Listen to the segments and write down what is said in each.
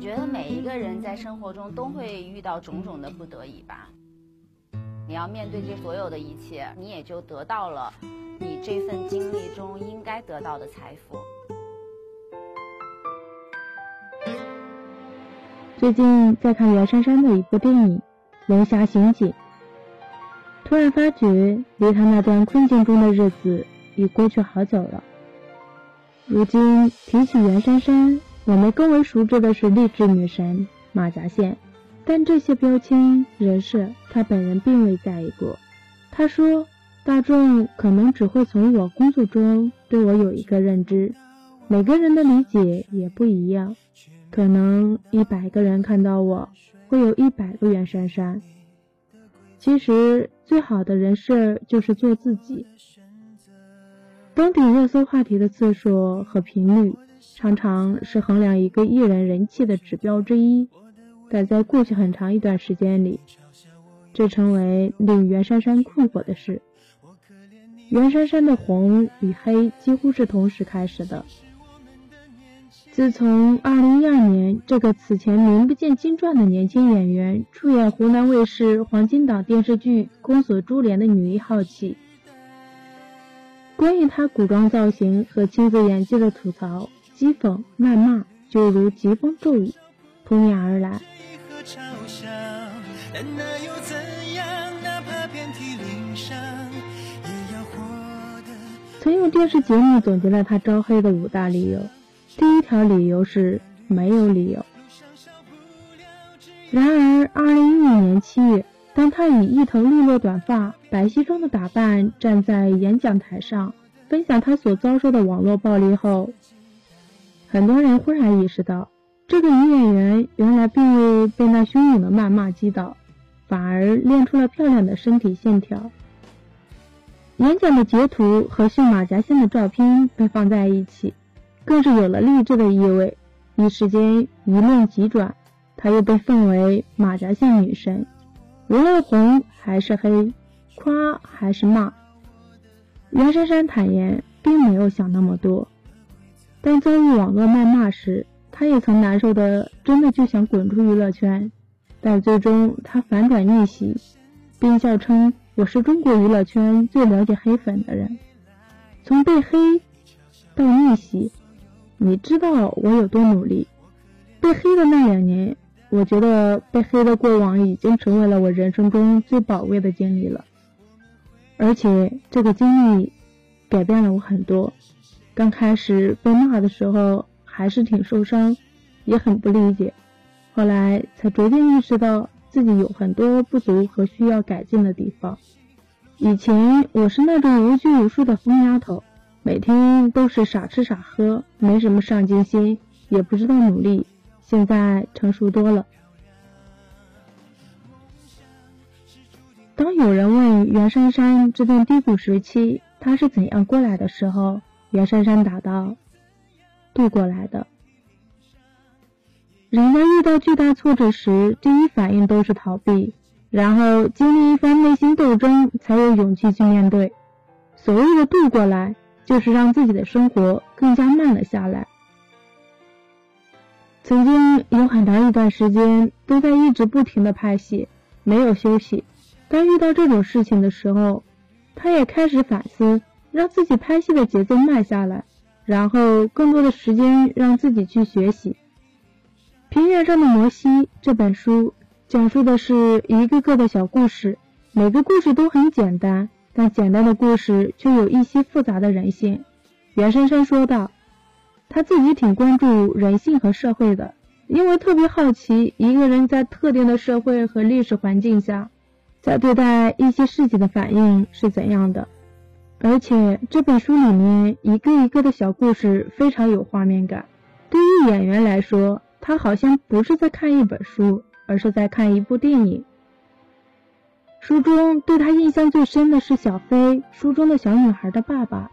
我觉得每一个人在生活中都会遇到种种的不得已吧。你要面对这所有的一切，你也就得到了你这份经历中应该得到的财富。最近在看袁姗姗的一部电影《龙虾刑警》，突然发觉离他那段困境中的日子已过去好久了。如今提起袁姗姗，我们更为熟知的是励志女神马甲线，但这些标签人设，她本人并未在意过。她说：“大众可能只会从我工作中对我有一个认知，每个人的理解也不一样。”可能一百个人看到我，会有一百个袁姗姗。其实最好的人设就是做自己。登顶热搜话题的次数和频率，常常是衡量一个艺人人气的指标之一。但在过去很长一段时间里，这成为令袁姗姗困惑的事。袁姗姗的红与黑几乎是同时开始的。自从2012年，这个此前名不见经传的年轻演员出演湖南卫视黄金档电视剧《宫锁珠帘》的女一号起，关于她古装造型和亲自演技的吐槽、讥讽、谩骂，就如疾风骤雨，扑面而来。曾有电视节目总结了他招黑的五大理由。第一条理由是没有理由。然而，二零一五年七月，当他以一头利落短发、白西装的打扮站在演讲台上，分享他所遭受的网络暴力后，很多人忽然意识到，这个女演员原来并未被那汹涌的谩骂击倒，反而练出了漂亮的身体线条。演讲的截图和绣马甲线的照片被放在一起。更是有了励志的意味，一时间舆论急转，她又被奉为马甲线女神。无论红还是黑，夸还是骂，袁姗姗坦言并没有想那么多。当遭遇网络谩骂时，他也曾难受的，真的就想滚出娱乐圈。但最终他反转逆袭，并笑称：“我是中国娱乐圈最了解黑粉的人。”从被黑到逆袭。你知道我有多努力？被黑的那两年，我觉得被黑的过往已经成为了我人生中最宝贵的经历了。而且这个经历改变了我很多。刚开始被骂的时候，还是挺受伤，也很不理解。后来才逐渐意识到自己有很多不足和需要改进的地方。以前我是那种无拘无束的疯丫头。每天都是傻吃傻喝，没什么上进心，也不知道努力。现在成熟多了。当有人问袁姗姗这段低谷时期她是怎样过来的时候，袁姗姗答道：“渡过来的。”人在遇到巨大挫折时，第一反应都是逃避，然后经历一番内心斗争，才有勇气去面对。所谓的渡过来。就是让自己的生活更加慢了下来。曾经有很长一段时间都在一直不停的拍戏，没有休息。当遇到这种事情的时候，他也开始反思，让自己拍戏的节奏慢下来，然后更多的时间让自己去学习。《平原上的摩西》这本书讲述的是一个个的小故事，每个故事都很简单。但简单的故事却有一些复杂的人性。袁姗姗说道：“她自己挺关注人性和社会的，因为特别好奇一个人在特定的社会和历史环境下，在对待一些事情的反应是怎样的。而且这本书里面一个一个的小故事非常有画面感。对于演员来说，他好像不是在看一本书，而是在看一部电影。”书中对他印象最深的是小飞，书中的小女孩的爸爸。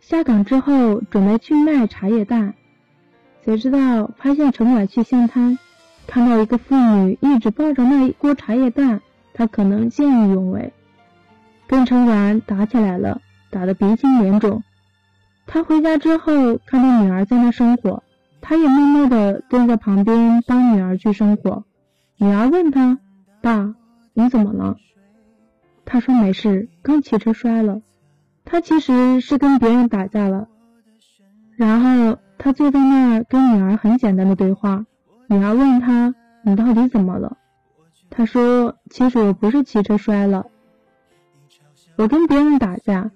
下岗之后准备去卖茶叶蛋，谁知道发现城管去巷摊，看到一个妇女一直抱着那一锅茶叶蛋，他可能见义勇为，跟城管打起来了，打得鼻青脸肿。他回家之后看到女儿在那生火，他也默默地蹲在旁边帮女儿去生火。女儿问他：“爸，你怎么了？”他说：“没事，刚骑车摔了。”他其实是跟别人打架了。然后他坐在那儿跟女儿很简单的对话。女儿问他：“你到底怎么了？”他说：“其实我不是骑车摔了，我跟别人打架。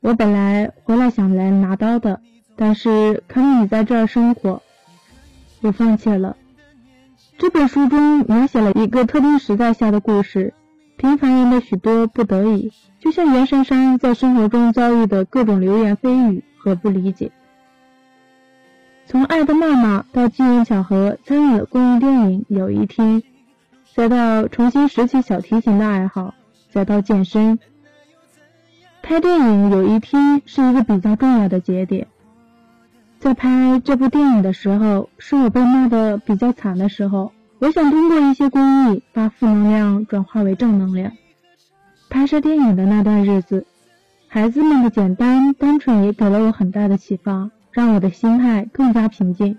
我本来回来想来拿刀的，但是看到你在这儿生活，我放弃了。”这本书中描写了一个特定时代下的故事，平凡人的许多不得已，就像袁姗姗在生活中遭遇的各种流言蜚语和不理解。从爱的妈妈到机缘巧合参与了公益电影《有一天》，再到重新拾起小提琴的爱好，再到健身。拍电影《有一天》是一个比较重要的节点。在拍这部电影的时候，是我被骂的比较惨的时候。我想通过一些公益，把负能量转化为正能量。拍摄电影的那段日子，孩子们的简单单纯也给了我很大的启发。让我的心态更加平静。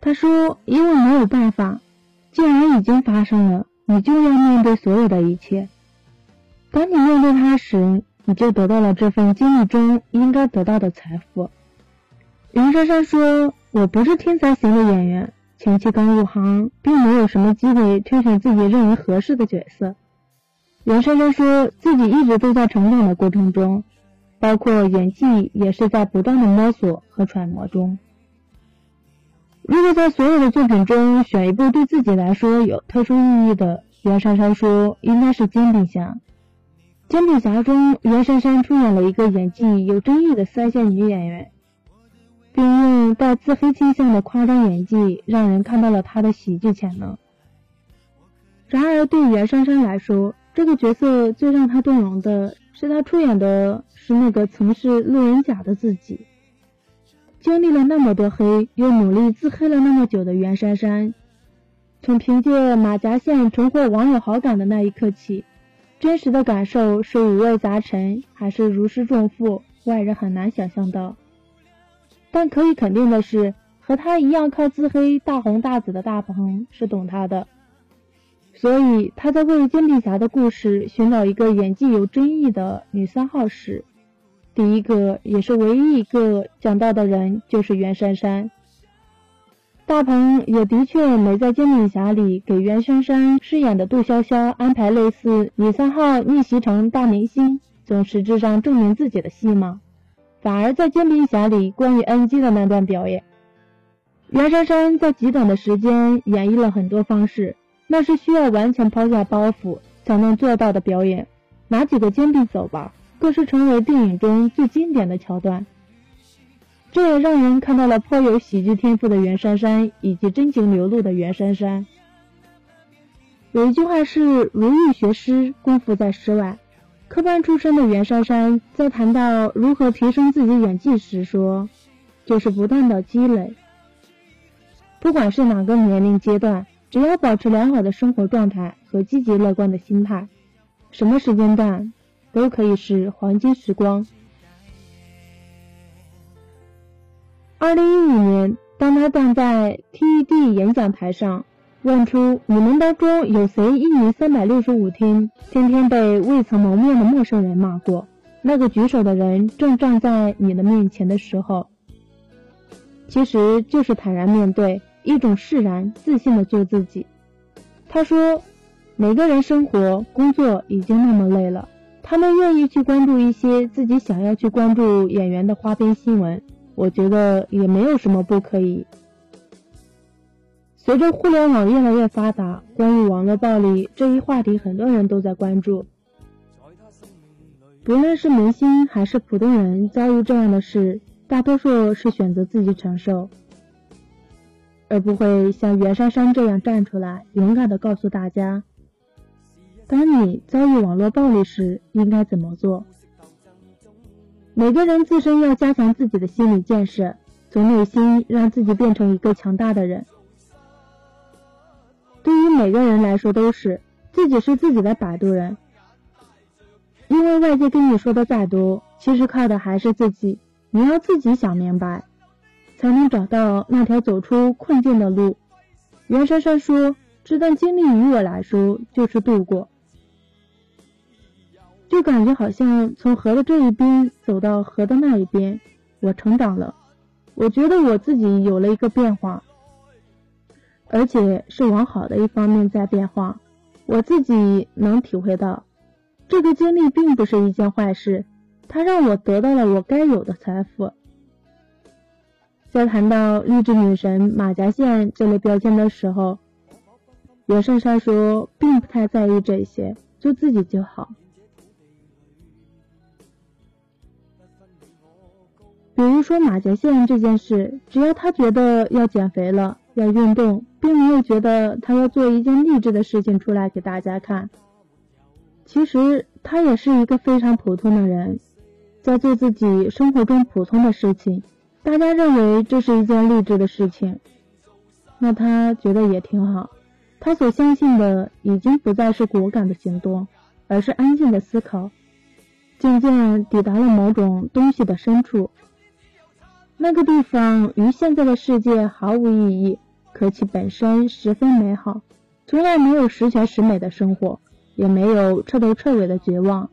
他说：“因为没有办法，既然已经发生了，你就要面对所有的一切。当你面对它时，你就得到了这份经历中应该得到的财富。”袁姗姗说：“我不是天才型的演员，前期刚入行，并没有什么机会挑选自己认为合适的角色。”袁姗姗说自己一直都在成长的过程中。包括演技也是在不断的摸索和揣摩中。如果在所有的作品中选一部对自己来说有特殊意义的，袁姗姗说应该是《煎饼侠》。《煎饼侠》中，袁姗姗出演了一个演技有争议的三线女演员，并用带自黑倾向的夸张演技，让人看到了她的喜剧潜能。然而，对袁姗姗来说，这个角色最让她动容的是她出演的。是那个曾是路人甲的自己，经历了那么多黑，又努力自黑了那么久的袁姗姗，从凭借马甲线重获网友好感的那一刻起，真实的感受是五味杂陈，还是如释重负，外人很难想象到。但可以肯定的是，和他一样靠自黑大红大紫的大鹏是懂他的。所以他在为煎饼侠的故事寻找一个演技有争议的女三号时。第一个也是唯一一个讲到的人就是袁姗姗，大鹏也的确没在《煎饼侠》里给袁姗姗饰演的杜潇潇安排类似女三号逆袭成大明星，从实质上证明自己的戏码，反而在《煎饼侠》里关于 NG 的那段表演，袁姗姗在极短的时间演绎了很多方式，那是需要完全抛下包袱才能做到的表演，拿几个煎饼走吧。更是成为电影中最经典的桥段，这也让人看到了颇有喜剧天赋的袁姗姗以及真情流露的袁姗姗。有一句话是“如欲学诗，功夫在诗外”。科班出身的袁姗姗在谈到如何提升自己演技时说：“就是不断的积累，不管是哪个年龄阶段，只要保持良好的生活状态和积极乐观的心态，什么时间段。”都可以是黄金时光。二零一五年，当他站在 TED 演讲台上，问出你们当中有谁一年三百六十五天，天天被未曾谋面的陌生人骂过？那个举手的人正站在你的面前的时候，其实就是坦然面对，一种释然、自信的做自己。他说：“每个人生活、工作已经那么累了。”他们愿意去关注一些自己想要去关注演员的花边新闻，我觉得也没有什么不可以。随着互联网越来越发达，关于网络暴力这一话题，很多人都在关注。不论是明星还是普通人，遭遇这样的事，大多数是选择自己承受，而不会像袁姗姗这样站出来，勇敢的告诉大家。当你遭遇网络暴力时，应该怎么做？每个人自身要加强自己的心理建设，从内心让自己变成一个强大的人。对于每个人来说，都是自己是自己的摆渡人，因为外界跟你说的再多，其实靠的还是自己。你要自己想明白，才能找到那条走出困境的路。袁姗姗说：“这段经历于我来说就是度过，就感觉好像从河的这一边走到河的那一边，我成长了。我觉得我自己有了一个变化，而且是往好的一方面在变化。我自己能体会到，这个经历并不是一件坏事，它让我得到了我该有的财富。”在谈到励志女神马甲线这类标签的时候，袁姗姗说并不太在意这些，做自己就好。比如说马甲线这件事，只要他觉得要减肥了，要运动，并没有觉得他要做一件励志的事情出来给大家看。其实他也是一个非常普通的人，在做自己生活中普通的事情。大家认为这是一件励志的事情，那他觉得也挺好。他所相信的已经不再是果敢的行动，而是安静的思考，渐渐抵达了某种东西的深处。那个地方与现在的世界毫无意义，可其本身十分美好。从来没有十全十美的生活，也没有彻头彻尾的绝望。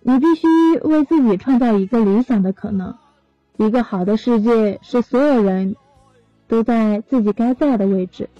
你必须为自己创造一个理想的可能。一个好的世界是所有人都在自己该在的位置。